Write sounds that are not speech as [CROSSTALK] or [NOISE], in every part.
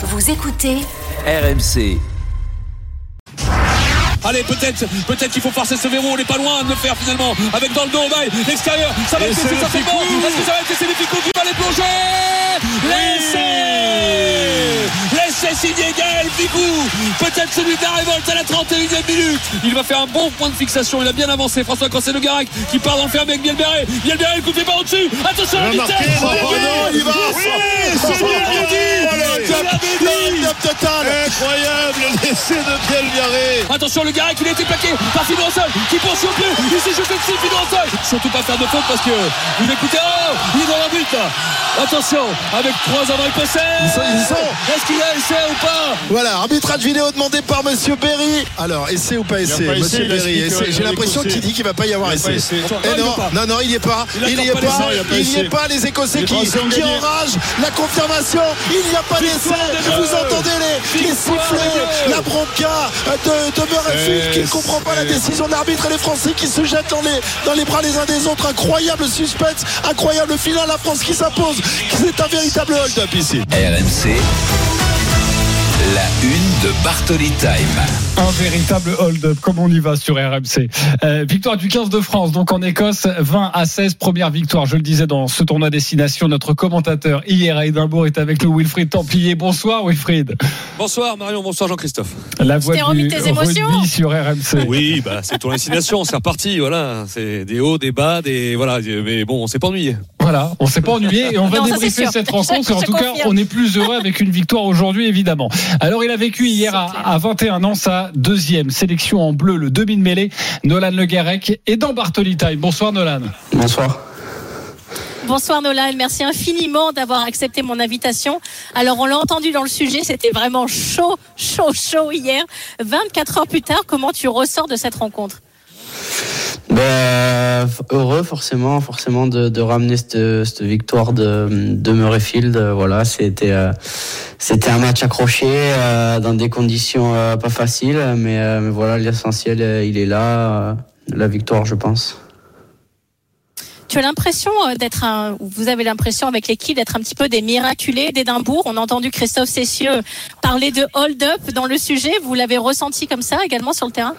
Vous écoutez RMC. Allez, peut-être, peut-être qu'il faut forcer ce verrou. On n'est pas loin de le faire finalement. Avec dans le dos, Bail, l'extérieur. Ça va être c'est certainement. Est-ce que ça va être c'est Ficou qui va les plonger Laissez Laissez signer Gaël Ficou. Peut-être celui de la révolte à la 31e minute. Il va faire un bon point de fixation. Il a bien avancé. François de Garac qui part dans le ferme avec Bielberré. Bielberré, le coup de pied par au-dessus. Attention à la vitesse. Oh non, il Incroyable l'essai de Bielberré. Attention le Garac, il a été plaqué par Fidon Sol qui poursuit au plus. Il s'est jeté dessus Fidon Sol. Surtout pas faire de faute parce que vous écoutez. Oh, Attention, avec trois avants écossais. Ils sont, ils sont. Est-ce qu'il y a essai ou pas? Voilà, arbitrage vidéo demandé par Monsieur Berry. Alors, essai ou pas essai, Monsieur Berry. il J'ai l'impression qu'il dit qu'il va pas y avoir essai. essai. Non, Eh non, non, non, il n'y est pas. Il n'y est pas il n'y est pas. Les Écossais qui, enragent. La confirmation. Il n'y a pas d'essai. Vous entendez les, sifflets, la bronca de, de Murrayfield qui ne comprend pas la décision d'arbitre et les Français qui se jettent dans les, dans les bras les uns des autres. Incroyable suspense, incroyable finale. La France qui s'impose. C'est un véritable hold-up ici. RMC. La une de Bartoli Time. Un véritable hold-up, comme on y va sur RMC. Euh, victoire du 15 de France, donc en Écosse, 20 à 16, première victoire. Je le disais dans ce tournoi destination, notre commentateur hier à Édimbourg est avec nous, Wilfried Templier. Bonsoir Wilfried. Bonsoir Marion, bonsoir Jean-Christophe. La voix remis du tes émotions sur RMC. Oui, bah c'est ton destination, c'est reparti, voilà. C'est des hauts, des bas, des voilà. Mais bon, on s'est pas ennuyé. Voilà, on s'est pas ennuyé et on va Non, débriefer cette rencontre. Et en tout cas, on est plus heureux avec une victoire aujourd'hui, évidemment. Alors, il a vécu hier à, à 21 ans sa deuxième sélection en bleu, le demi-mêlée, Nolan Le Garec et dans Bartoli Time. Bonsoir Nolan. Bonsoir. Bonsoir Nolan, merci infiniment d'avoir accepté mon invitation. Alors on l'a entendu dans le sujet, c'était vraiment chaud, chaud, chaud hier. 24 heures plus tard, comment tu ressors de cette rencontre? Ben, heureux forcément, forcément de, ramener cette, victoire de, de Murrayfield. Voilà, c'était euh, un match accroché euh, dans des conditions euh, pas faciles, mais, mais voilà l'essentiel il est là, la victoire je pense. Tu as l'impression euh, d'être un, ou vous avez l'impression avec l'équipe d'être un petit peu des miraculés d'Édimbourg. On a entendu Christophe Cessieux parler de hold-up dans le sujet. Vous l'avez ressenti comme ça également sur le terrain?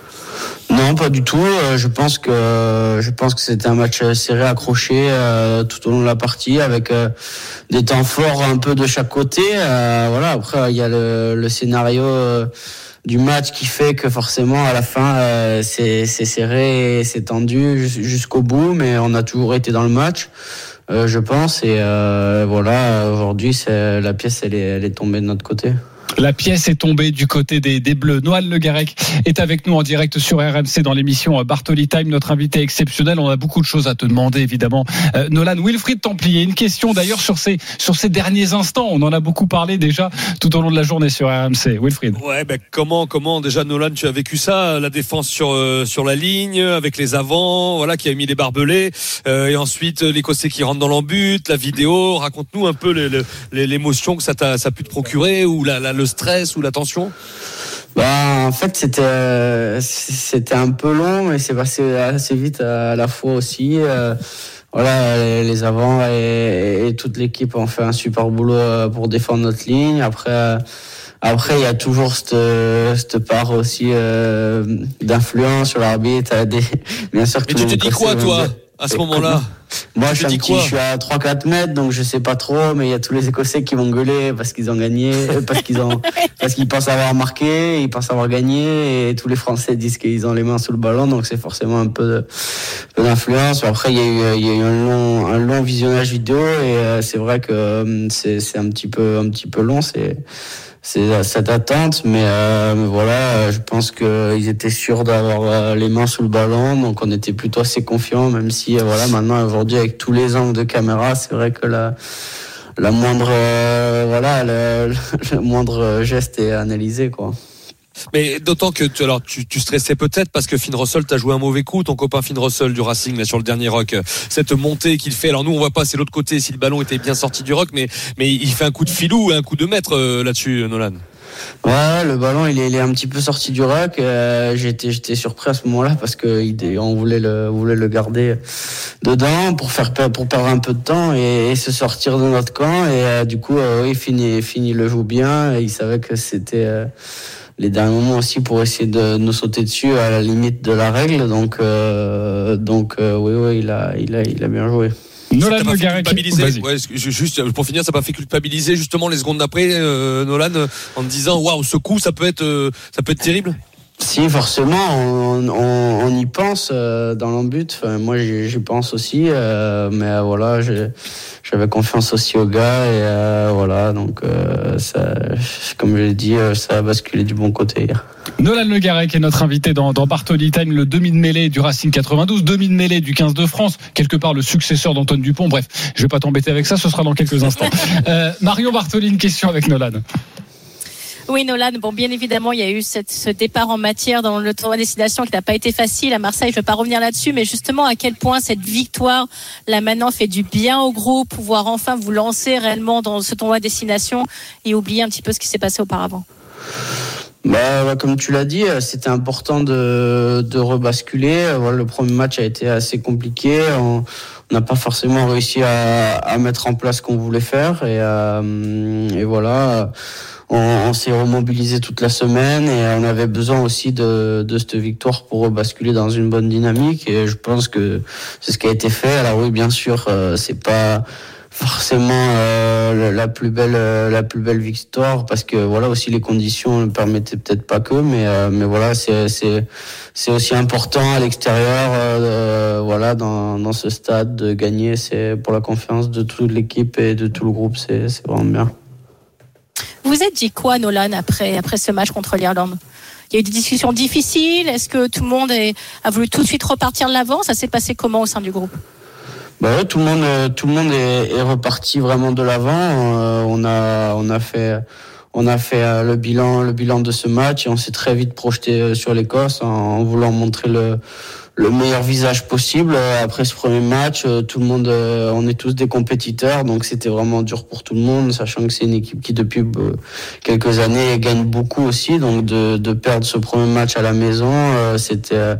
Non, pas du tout. Euh, Je pense que je pense que c'était un match serré, accroché euh, tout au long de la partie, avec euh, des temps forts un peu de chaque côté. Euh, voilà. Après, il y a le, le scénario euh, du match qui fait que forcément à la fin euh, c'est serré, c'est tendu jus- jusqu'au bout, mais on a toujours été dans le match. euh, je pense et euh, voilà aujourd'hui la pièce elle elle est tombée de notre côté. La pièce est tombée du côté des, des Bleus. Noël Le Garec est avec nous en direct sur RMC dans l'émission Bartoli Time, notre invité exceptionnel. On a beaucoup de choses à te demander, évidemment. Euh, Nolan, Wilfried Templier, une question d'ailleurs sur ces, sur ces derniers instants. On en a beaucoup parlé déjà tout au long de la journée sur RMC. Wilfried. Ouais, ben comment, comment déjà Nolan, tu as vécu ça, la défense sur euh, sur la ligne, avec les avants, voilà, qui a mis les barbelés, euh, et ensuite euh, l'Écossais qui rentre dans l'embut, la vidéo. Raconte-nous un peu l'émotion que ça t'a ça a pu te procurer, ou la, la- le stress ou la tension. Bah, en fait, c'était euh, c'était un peu long, mais c'est passé assez vite à la fois aussi. Euh, voilà, les, avants et, et toute l'équipe ont fait un super boulot euh, pour défendre notre ligne. Après, après, il y a toujours cette, cette part aussi euh, d'influence sur l'arbitre. des- [LAUGHS] Bien sûr. Mais tu te dis quoi, toi, à ce moment-là Moi, je suis, te un dis petit, quoi je suis à 3-4 mètres, donc je sais pas trop, mais il y a tous les Écossais qui vont gueuler parce qu'ils ont gagné, [LAUGHS] parce qu'ils ont, parce qu'ils pensent avoir marqué, ils pensent avoir gagné, et tous les Français disent qu'ils ont les mains sous le ballon, donc c'est forcément un peu, d'influence. Après, il y a eu, il y a eu un long, un long visionnage vidéo, et euh, c'est vrai que c'est, c'est un petit peu, un petit peu long, c'est, c'est cette attente, mais, euh, voilà, je pense qu'ils étaient sûrs d'avoir euh, les mains sous le ballon, donc on était plutôt assez confiants, même si euh, voilà, maintenant aujourd'hui avec tous les angles de caméra, c'est vrai que la, la moindre, euh, voilà, le, [LAUGHS] le moindre geste est analysé, quoi. Mais d'autant que tu, alors tu, tu stressais peut-être parce que Finn Russell t'a joué un mauvais coup, ton copain Finn Russell du Racing là sur le dernier rock, cette montée qu'il fait. Alors nous on voit pas c'est l'autre côté si le ballon était bien sorti du rock, mais mais il fait un coup de filou, un coup de maître euh, là-dessus, Nolan. Ouais, le ballon, il est, il est un petit peu sorti du rack. Euh, j'étais, j'étais surpris à ce moment-là parce que on voulait le, voulait le garder dedans pour faire pour perdre un peu de temps et, se sortir de notre camp. Et euh, du coup, euh, oui, Fini, Fini le joue bien. Et il savait que c'était euh, les derniers moments aussi pour essayer de nous sauter dessus à la limite de la règle. Donc, donc, oui, oui, il a, il a, il a bien joué. Nolan Ouais, juste pour finir, ça m'a fait culpabiliser justement les secondes d'après, euh, Nolan, en me disant waouh, ce coup, ça peut être, euh, ça peut être terrible? Si, forcément, on, on, on y pense euh, dans l'embut. Enfin, moi, j'y pense aussi, euh, mais voilà, j'avais confiance aussi au gars et euh, voilà, donc ça, comme je l'ai dit, ça a basculé du bon côté hier. Nolan Le Garec est notre invité dans, dans Bartoli Time, le demi de mêlée du Racing 92, demi de mêlée du 15 de France, quelque part le successeur d'Antoine Dupont. Bref, je vais pas t'embêter avec ça, ce sera dans quelques instants. [LAUGHS] Marion Bartoli, une question avec Nolan. Oui, Nolan. Bon, bien évidemment, il y a eu cette, ce départ en matière dans le tournoi destination qui n'a pas été facile à Marseille. Je ne vais pas revenir là-dessus, mais justement, à quel point cette victoire, là maintenant, fait du bien au groupe, pouvoir enfin vous lancer réellement dans ce tournoi destination et oublier un petit peu ce qui s'est passé auparavant? Bah, comme tu l'as dit, euh, c'était important de, de rebasculer. Euh, le premier match a été assez compliqué. On n'a pas forcément réussi à, à, mettre en place ce qu'on voulait faire. Et, euh, et voilà on, s'est remobilisé toute la semaine et on avait besoin aussi de, de cette victoire pour basculer dans une bonne dynamique et je pense que c'est ce qui a été fait. Alors oui, bien sûr, euh, c'est pas forcément euh, la plus belle euh, la plus belle victoire parce que voilà aussi les conditions ne permettaient peut-être pas que mais euh, mais voilà c'est c'est c'est aussi important à l'extérieur voilà dans dans ce stade de gagner c'est pour la confiance de toute l'équipe et de tout le groupe c'est c'est vraiment bien. Vous êtes dit quoi, Nolan, après, après ce match contre l'Irlande? Il y a eu des discussions difficiles. Est-ce que tout le monde a voulu tout de suite repartir de l'avant? Ça s'est passé comment au sein du groupe? Bah tout le monde, euh, tout le monde est, reparti vraiment de l'avant. Euh, on a, on a fait, on a fait euh, le bilan, le bilan de ce match et on s'est très vite projeté sur l'Écosse en voulant montrer le, le meilleur visage possible euh, après ce premier match. Euh, tout le monde, euh, on est tous des compétiteurs, donc c'était vraiment dur pour tout le monde, sachant que c'est une équipe qui depuis quelques années gagne beaucoup aussi. Donc de, de perdre ce premier match à la maison, c'était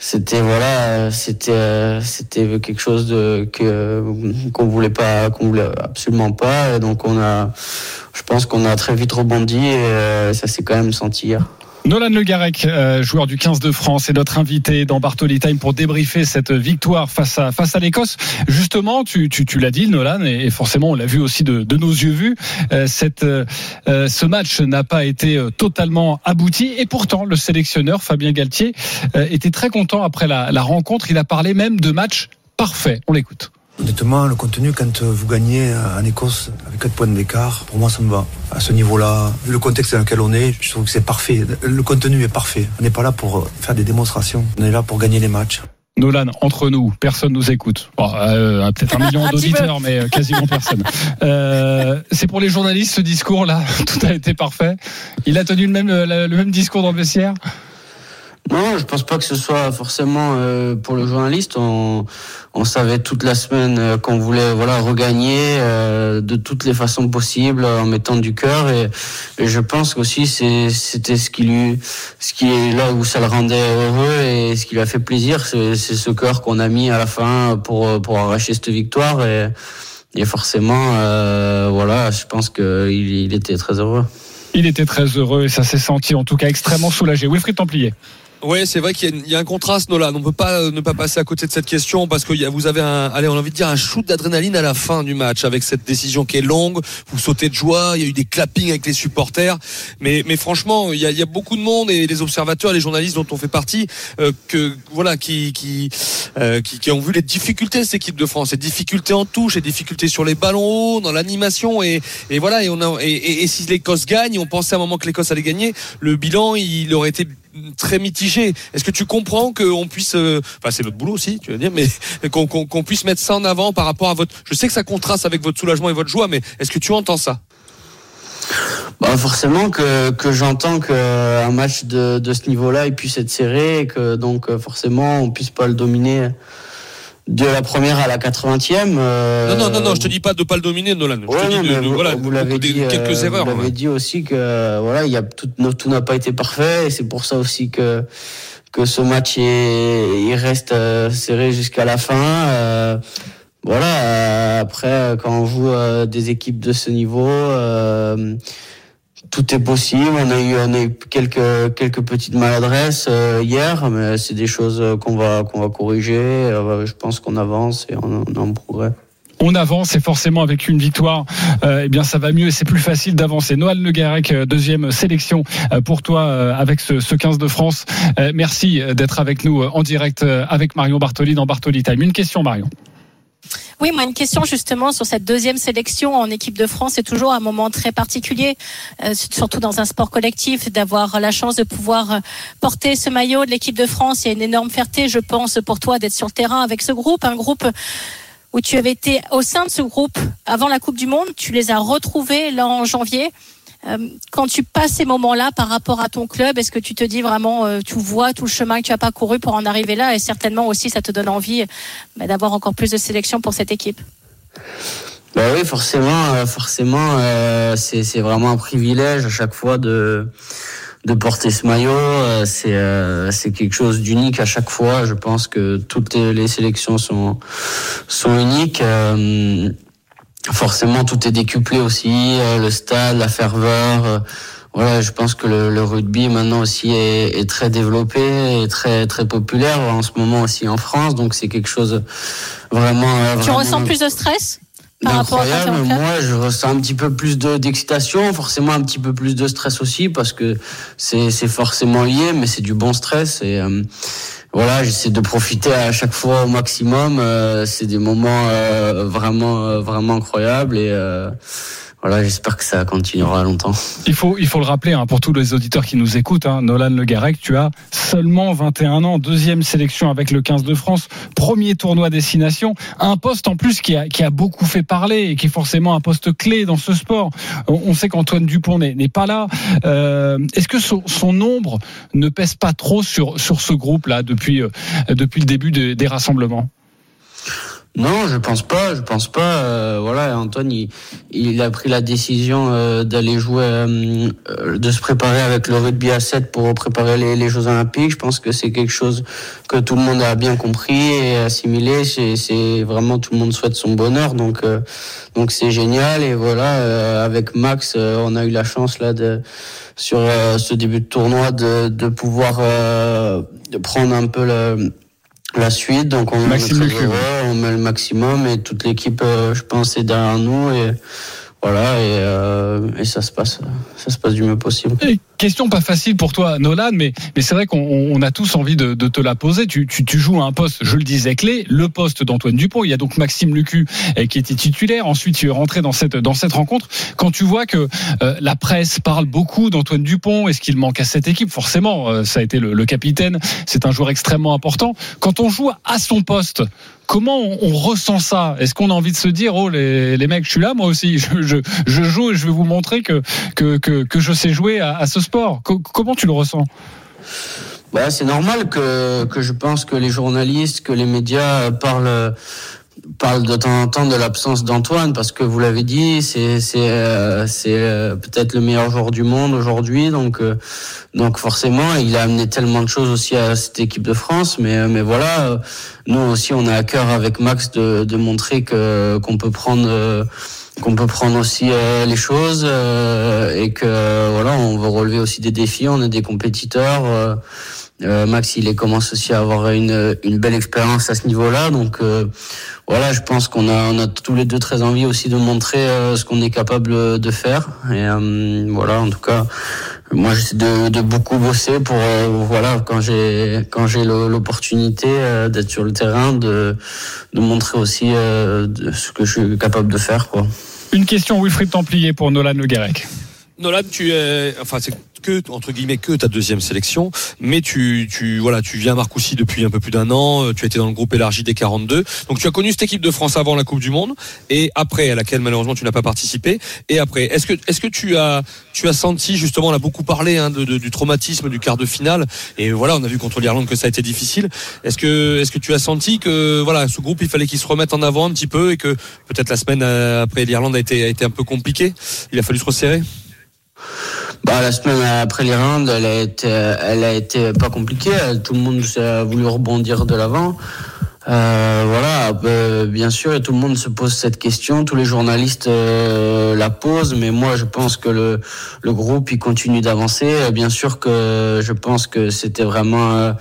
c'était voilà c'était c'était quelque chose de que qu'on voulait pas qu'on voulait absolument pas et donc on a je pense qu'on a très vite rebondi et ça s'est quand même senti hier. Nolan Le Garec, euh, joueur du 15 de France, est notre invité dans Bartoli Time pour débriefer cette victoire face à, face à l'Écosse. Justement, tu, tu, l'as dit, Nolan, et, forcément, on l'a vu aussi de, nos yeux vus, euh, euh, ce match n'a pas été totalement abouti. Et pourtant, le sélectionneur, Fabien Galtier, était très content après la, la rencontre. Il a parlé même de match parfait. On l'écoute. Honnêtement, le contenu, quand vous gagnez en Écosse avec 4 points d'écart, pour moi, ça me va. À ce niveau-là, vu le contexte dans lequel on est, je trouve que c'est parfait. Le contenu est parfait. On n'est pas là pour faire des démonstrations. On est là pour gagner les matchs. Nolan, entre nous, personne nous écoute. Euh, peut-être un million [LAUGHS] d'auditeurs, mais euh, quasiment personne. Euh, c'est pour les journalistes ce discours-là. [LAUGHS] Tout a été parfait. Il a tenu le même, le même discours dans le vestiaire? Non, je pense pas que ce soit forcément euh, pour le journaliste. On, on, savait toute la semaine euh, qu'on voulait voilà regagner euh, de toutes les façons possibles en mettant du cœur et, et, je pense aussi c'était ce qui lui, ce qui est là où ça le rendait heureux et ce qui lui a fait plaisir, c'est ce cœur qu'on a mis à la fin pour pour arracher cette victoire et, et forcément voilà, je pense qu'il il était très heureux. Il était très heureux et ça s'est senti en tout cas extrêmement soulagé. Wilfried Templier. Oui, c'est vrai qu'il y, a un contraste, Nolan. On peut pas euh, ne pas passer à côté de cette question parce que vous avez un, allez, on a envie de dire un shoot d'adrénaline à la fin du match avec cette décision qui est longue. Vous sautez de joie. Il y a eu des clappings avec les supporters. Mais, mais franchement, il y, a, y a beaucoup de monde et les observateurs, les journalistes dont on fait partie, euh, que voilà, qui qui, euh, qui, qui ont vu les difficultés de cette équipe de France, les difficultés en touche, les difficultés sur les ballons hauts, dans l'animation et, et voilà. Et on a et, et si l'Écosse gagne, on pensait à un moment que l'Écosse allait gagner, le bilan il aurait été très mitigé. Est-ce que tu comprends qu'on puisse, euh, enfin c'est notre boulot aussi, tu veux dire, mais [LAUGHS] qu'on puisse mettre ça en avant par rapport à votre. Je sais que ça contraste avec votre soulagement et votre joie, mais est-ce que tu entends ça? Bah forcément que, que j'entends qu'un match de, ce niveau-là puisse être serré et que donc forcément on puisse pas le dominer de la première à la 80e. Euh... Non, non, non, non, je te dis pas de pas le dominer, Nolan. Je te dis de, vous, voilà, vous l'avez dit, quelques euh, erreurs. Vous l'avez ouais. dit aussi que voilà, il y a tout, tout n'a pas été parfait et c'est pour ça aussi que que ce match est, il reste euh, serré jusqu'à la fin. Euh, voilà. euh, après, quand on joue des équipes de ce niveau, euh, tout est possible. On a eu, quelques petites maladresses euh, hier, mais c'est des choses qu'on va qu'on va corriger. Euh, je pense qu'on avance et on, est en progrès on avance et forcément avec une victoire, euh, eh bien ça va mieux et c'est plus facile d'avancer. Noël Le Garec, deuxième sélection euh, pour toi euh, avec ce, ce 15 de France. Euh, merci d'être avec nous en direct euh, avec Marion Bartoli dans Bartoli Time. Une question Marion. Oui, moi une question justement sur cette deuxième sélection en équipe de France. C'est toujours un moment très particulier, euh, surtout dans un sport collectif, d'avoir la chance de pouvoir euh, porter ce maillot de l'équipe de France. Il y a une énorme fierté, je pense, pour toi d'être sur le terrain avec ce groupe, un groupe où tu avais été au sein de ce groupe avant la Coupe du Monde. Tu les as retrouvés là en janvier. Euh, quand tu passes ces moments-là par rapport à ton club, est-ce que tu te dis vraiment, euh, tu vois tout le chemin que tu as parcouru pour en arriver là et certainement aussi ça te donne envie bah, d'avoir encore plus de sélection pour cette équipe? Bah oui, forcément, euh, forcément, euh, c'est vraiment un privilège à chaque fois de de porter ce maillot. C'est euh, c'est quelque chose d'unique à chaque fois. Je pense que toutes les sélections sont sont uniques. Forcément, tout est décuplé aussi. euh, le stade, la ferveur. euh, voilà, je pense que le, le rugby maintenant aussi est, est, très développé et très très populaire en ce moment aussi en France. Donc c'est quelque chose vraiment. Tu vraiment ressens plus de stress par rapport à incroyable. Moi, je ressens un petit peu plus de d'excitation, forcément un petit peu plus de stress aussi parce que c'est c'est forcément lié, mais c'est du bon stress et euh, voilà, j'essaie de profiter à chaque fois au maximum. Euh, c'est des moments euh, vraiment euh, vraiment incroyables et voilà, j'espère que ça continuera longtemps. Il faut, il faut le rappeler hein, pour tous les auditeurs qui nous écoutent, hein, Nolan Le Garec, tu as seulement 21 ans, deuxième sélection avec le 15 de France, premier tournoi destination, un poste en plus qui a, qui a beaucoup fait parler et qui est forcément un poste clé dans ce sport. On, sait qu'Antoine Dupont n'est pas là. Euh, Est-ce que son, son, nombre ne pèse pas trop sur, sur ce groupe-là depuis, euh, depuis le début de, des rassemblements? Non, je pense pas. Je pense pas. Euh, voilà, Antoine, il, a pris la décision euh, d'aller jouer, euh, de se préparer avec le rugby à 7 pour préparer les, Jeux Olympiques. Je pense que c'est quelque chose que tout le monde a bien compris et assimilé. C'est vraiment tout le monde souhaite son bonheur, donc euh, donc c'est génial. Et voilà, avec Max, on a eu la chance là de sur ce début de tournoi de, de pouvoir de prendre un peu le la suite. Donc on, est très heureux, on met le maximum et toute l'équipe, euh, je pense, est derrière nous et voilà et, euh, et ça se passe, ça se passe du mieux possible. Et question pas facile pour toi, Nolan, mais mais c'est vrai qu'on on a tous envie de, de te la poser. Tu, tu, tu joues à un poste, je le disais clé, le poste d'Antoine Dupont. Il y a donc Maxime Lucu eh, qui était titulaire. Ensuite, tu es rentré dans cette dans cette rencontre. Quand tu vois que euh, la presse parle beaucoup d'Antoine Dupont, est-ce qu'il manque à cette équipe? Forcément, euh, ça a été le, le capitaine. C'est un joueur extrêmement important. Quand on joue à son poste, comment on, ressent ça? Est-ce qu'on a envie de se dire, oh les, les mecs, je suis là, moi aussi, [LAUGHS] je, je, je, joue et je vais vous montrer que que, que, que je sais jouer à, à ce sport? Comment tu le ressens? Bah, C'est normal que, que je pense que les journalistes, que les médias parlent parle de temps en temps de l'absence d'Antoine parce que vous l'avez dit c'est c'est euh, euh, peut-être le meilleur joueur du monde aujourd'hui donc euh, donc forcément il a amené tellement de choses aussi à cette équipe de France mais mais voilà nous aussi on a à cœur avec Max de, de montrer que qu'on peut prendre qu'on peut prendre aussi euh, les choses euh, et que voilà on veut relever aussi des défis on est des compétiteurs euh, Max il commence aussi à avoir une, une belle expérience à ce niveau-là donc voilà je pense qu'on a on a tous les deux très envie aussi de montrer ce qu'on est capable de faire et voilà en tout cas moi j'essaie de, de, beaucoup bosser pour voilà quand j'ai quand j'ai l'opportunité d'être sur le terrain de de montrer aussi de ce que je suis capable de faire quoi. Une question Wilfried Templier pour Nolan Le. Nolan, tu es, enfin, c'est que entre guillemets que ta deuxième sélection, mais tu, tu voilà, tu viens à Marcoussis depuis un peu plus d'un an. euh, Tu été dans le groupe élargi des 42, donc tu as connu cette équipe de France avant la Coupe du Monde et après à laquelle malheureusement tu n'as pas participé. Et après, est-ce que est-ce que tu as tu as senti justement, on a beaucoup parlé hein, du traumatisme du quart de finale et voilà, on a vu contre l'Irlande que ça a été difficile. Est-ce que est-ce que tu as senti que voilà, ce groupe il fallait qu'il se remette en avant un petit peu et que peut-être la semaine euh, après l'Irlande a été a été un peu compliquée? Il a fallu se resserrer? Bah, la semaine après l'Irlande, elle a été, elle a été pas compliquée. Tout le monde a voulu rebondir de l'avant. Euh, voilà, euh, bien sûr, tout le monde se pose cette question. Tous les journalistes euh, la posent, mais moi, je pense que le, le groupe il continue d'avancer. Euh, Bien sûr que je pense que c'était vraiment, euh,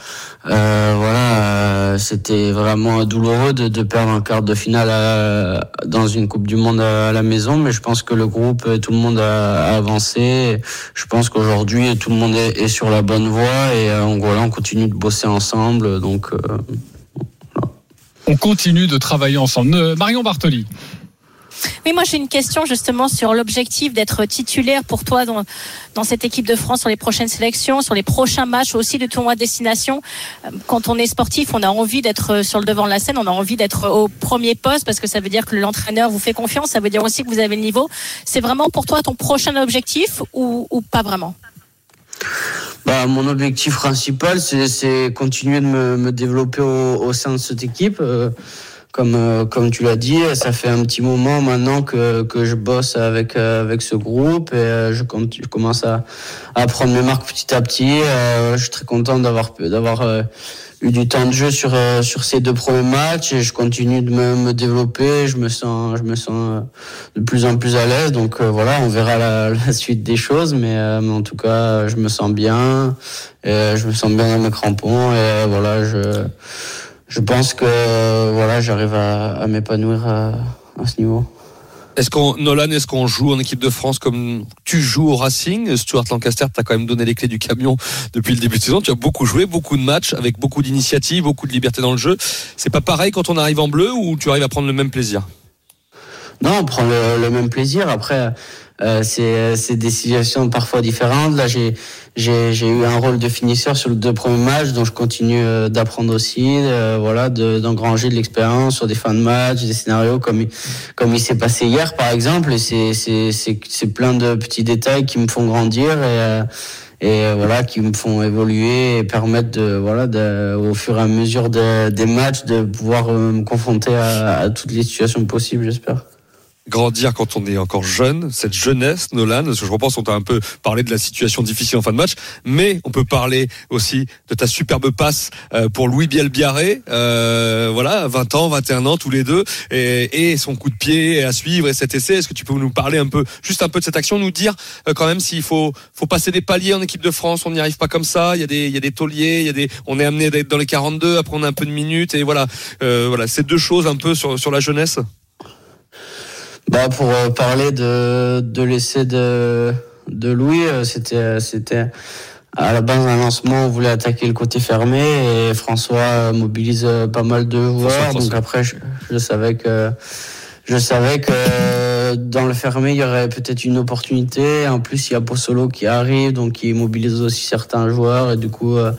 euh, voilà, c'était vraiment douloureux de, de perdre un quart de finale à- dans une Coupe du Monde à, la maison, mais je pense que le groupe, tout le monde a, a avancé. Je pense qu'aujourd'hui, tout le monde est, est sur la bonne voie et euh, voilà, on continue de bosser ensemble. Donc, On continue de travailler ensemble. Euh, Marion Bartoli. Oui, moi j'ai une question justement sur l'objectif d'être titulaire pour toi dans, dans cette équipe de France sur les prochaines sélections, sur les prochains matchs aussi de tournoi de destination. Euh, Quand on est sportif, on a envie d'être sur le devant de la scène, on a envie d'être au premier poste parce que ça veut dire que l'entraîneur vous fait confiance, ça veut dire aussi que vous avez le niveau. C'est vraiment pour toi ton prochain objectif ou pas vraiment? Bah, mon objectif principal, c'est, continuer de me, développer au, sein de cette équipe. Euh, comme, euh, comme tu l'as dit, ça fait un petit moment maintenant que, que je bosse avec, euh, avec ce groupe et je, com- je commence à, à prendre mes marques petit à petit. Je suis très content d'avoir, d'avoir eu du temps de jeu sur, euh, sur ces deux premiers matchs et je continue de me, me développer. Je me sens, je me sens euh, de plus en plus à l'aise. Donc euh, voilà, on verra la, [LAUGHS] la suite des choses, mais, euh, mais en tout cas, je me sens bien. Et, euh, je me sens bien dans mes crampons et euh, voilà, je, je pense que voilà, j'arrive à, à m'épanouir à, à ce niveau. Est-ce qu'on, Nolan, est-ce qu'on joue en équipe de France comme tu joues au Racing? Stuart Lancaster t'as quand même donné les clés du camion depuis le début de saison. Tu as beaucoup joué, beaucoup de matchs, avec beaucoup d'initiatives, beaucoup de liberté dans le jeu. C'est pas pareil quand on arrive en bleu ou tu arrives à prendre le même plaisir? Non, on prend le, le même plaisir. Après, euh, c'est des situations parfois différentes. Là, j'ai eu un rôle de finisseur sur les deux premiers matchs, donc je continue euh, d'apprendre aussi, euh, voilà, de- d'engranger de, l'expérience sur des fins de match, des scénarios comme comme il s'est passé hier, par exemple. C'est c'est plein de petits détails qui me font grandir et euh, et euh, voilà qui me font évoluer et permettre de voilà de, au fur et à mesure de- des matchs de pouvoir euh, me confronter à toutes les situations possibles, j'espère. Grandir quand on est encore jeune, cette jeunesse, Nolan, parce que je repense, on t'a un peu parlé de la situation difficile en fin de match, mais on peut parler aussi de ta superbe passe euh, pour Louis Bielbiaré, euh, voilà, 20 ans, 21 ans tous les deux, et, et son coup de pied à suivre et cet essai. Est-ce que tu peux nous parler un peu, juste un peu de cette action, nous dire euh, quand même s'il faut, faut passer des paliers en équipe de France, on n'y arrive pas comme ça. Il y a des, il y a des tauliers, il y a des, on est amené d'être dans les 42, après on a un peu de minutes et voilà, euh, voilà, ces deux choses un peu sur sur la jeunesse. Bah pour euh, parler de, de l'essai de, de Louis, euh, c'était c'était à la base un lancement, on voulait attaquer le côté fermé et François euh, mobilise pas mal de joueurs. François. Donc après, je, je savais que je savais que dans le fermé, il y aurait peut-être une opportunité. En plus, il y a Possolo qui arrive, donc qui mobilise aussi certains joueurs. Et du coup, euh,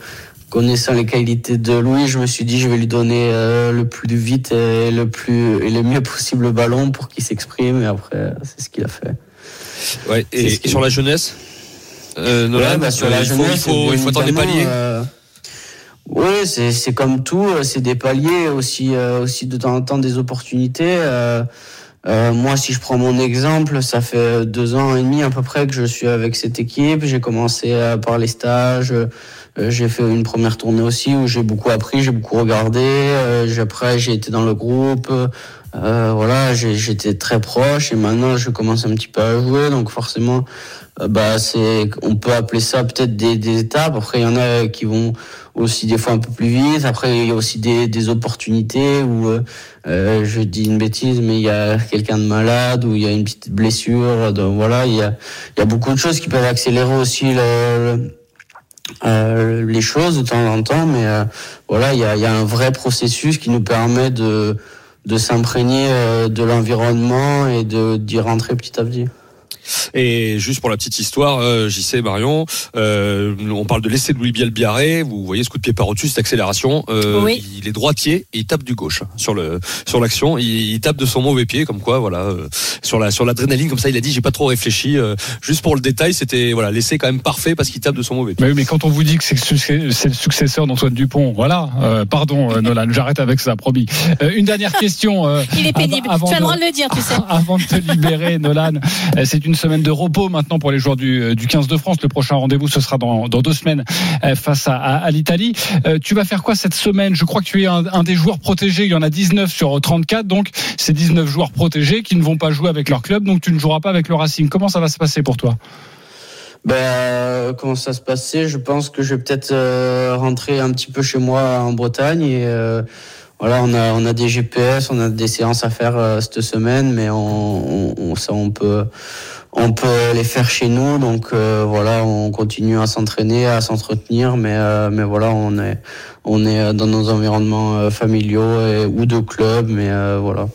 connaissant les qualités de Louis, je me suis dit, je vais lui donner euh, le plus vite et le plus et le mieux possible le ballon pour qu'il s'exprime. Et après, c'est ce qu'il a fait. Ouais, et, sur la jeunesse euh, Nolan, Ouais, bah, sur euh, la il faut, il faut, il faut attendre des paliers. euh, oui, c'est c'est comme tout, euh, c'est des paliers aussi euh, aussi de temps en temps des opportunités. euh, euh, moi, si je prends mon exemple, ça fait deux ans et demi à peu près que je suis avec cette équipe. J'ai commencé euh, par les stages. Euh, j'ai fait une première tournée aussi où j'ai beaucoup appris, j'ai beaucoup regardé. euh, après, j'ai été dans le groupe. euh, voilà, j'étais très proche et maintenant je commence un petit peu à jouer. Donc forcément, euh, bah c'est, on peut appeler ça peut-être des, des étapes. Après, il y en a qui vont aussi des fois un peu plus vite. Après, il y a aussi des, des opportunités où euh, je dis une bêtise, mais il y a quelqu'un de malade ou il y a une petite blessure. Donc voilà, il y a, y a beaucoup de choses qui peuvent accélérer aussi le, le- euh, les choses de temps en temps. Mais euh, voilà, il y a, un vrai processus qui nous permet de de s'imprégner euh, de l'environnement et de d'y rentrer petit à petit. Et juste pour la petite histoire, euh, j'y sais Marion, euh, on parle de l'essai de Louis Biel Biarré. Vous voyez ce coup de pied par au-dessus, cette accélération. Euh, Oui. Il est droitier et il tape du gauche sur le sur l'action. Il, il tape de son mauvais pied, comme quoi voilà euh, sur la sur l'adrénaline comme ça. Il a dit j'ai pas trop réfléchi. euh, juste pour le détail, c'était voilà l'essai quand même parfait parce qu'il tape de son mauvais pied. Mais, oui, mais quand on vous dit que c'est le successeur d'Antoine Dupont, voilà. Euh, pardon, euh, Nolan, [LAUGHS] j'arrête avec ça, promis. Euh, une dernière question. euh, Il est pénible. avant tu as le droit de le dire, tu sais. [LAUGHS] Avant de te libérer, Nolan, c'est une semaine de repos maintenant pour les joueurs du, euh, du 15 de France. Le prochain rendez-vous, ce sera dans, deux semaines euh, face à, l'Italie. Euh, tu vas faire quoi cette semaine? Je crois que tu es un, des joueurs protégés. Il y en a 19 sur 34, donc c'est 19 joueurs protégés qui ne vont pas jouer avec leur club, donc tu ne joueras pas avec le Racing. Comment ça va se passer pour toi? Ben, euh, comment ça se passait? Je pense que je vais peut-être euh, rentrer un petit peu chez moi en Bretagne et euh, voilà, on a des GPS, on a des séances à faire euh, cette semaine, mais ça on peut on peut les faire chez nous, donc euh, voilà, on continue à s'entraîner, à s'entretenir, mais euh, mais voilà, on est on est dans nos environnements euh, familiaux et, ou de club, mais euh, voilà.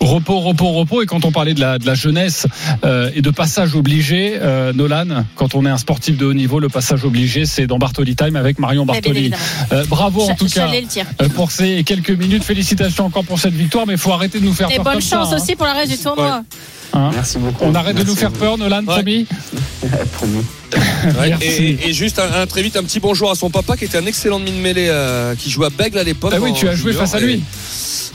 Repos, repos, repos. Et quand on parlait de la, de la jeunesse euh, et de passage obligé, euh, Nolan, quand on est un sportif de haut niveau, le passage obligé, c'est dans Bartoli Time avec Marion bien Bartoli. Euh, bravo en tout cas euh, pour ces quelques minutes. Félicitations encore pour cette victoire, mais il faut arrêter de nous faire Et peur bonne comme chance ça, hein. aussi pour la reste du tournoi. Hein Merci beaucoup. On arrête de nous faire peur, Nolan, promis [LAUGHS] Promis. [COUGHS] Ouais, et, et juste un, un- très vite un petit bonjour à son papa qui était un excellent demi de mêlée euh, qui jouait à Bègle à l'époque. Ah oui, tu as joué face à et- lui.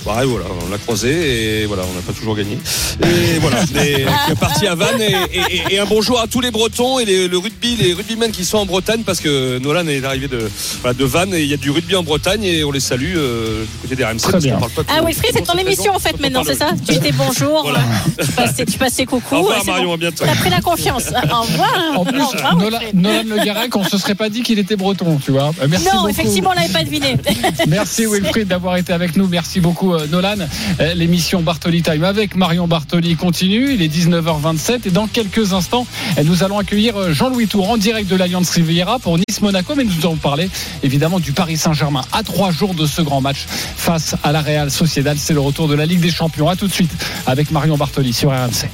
Ouais, voilà, on l'a croisé et voilà, on n'a pas toujours gagné. Et voilà, [LAUGHS] mais, qui est parti à Vannes et, et- et un bonjour à tous les Bretons et les, le rugby, les rugbymen qui sont en Bretagne parce que Nolan est arrivé de, voilà, de Vannes et il y a du rugby en Bretagne et on les salue euh, du côté des RMC. Très parce parle pas Ah Wilfried, c'est ton émission en fait maintenant, c'est ça Tu dis bonjour, Voilà. tu passais, tu passais coucou. Au revoir et Marion, bon. à bientôt. T'as pris la confiance. [LAUGHS] Au revoir. En plus, Nolan, Le Garec, on se serait pas dit qu'il était breton, tu vois. Euh, Merci Non, beaucoup. effectivement, on l'avait pas deviné. [LAUGHS] Merci Wilfried d'avoir été avec nous. Merci beaucoup euh, Nolan. Euh, L'émission Bartoli Time avec Marion Bartoli continue. Il est 19h27 et dans quelques instants, nous allons accueillir Jean-Louis Tour en direct de l'Alliance Riviera pour Nice-Monaco. Mais nous allons parler évidemment du Paris Saint-Germain à trois jours de ce grand match face à la Real Sociedad. C'est le retour de la Ligue des Champions. À tout de suite avec Marion Bartoli sur RMC.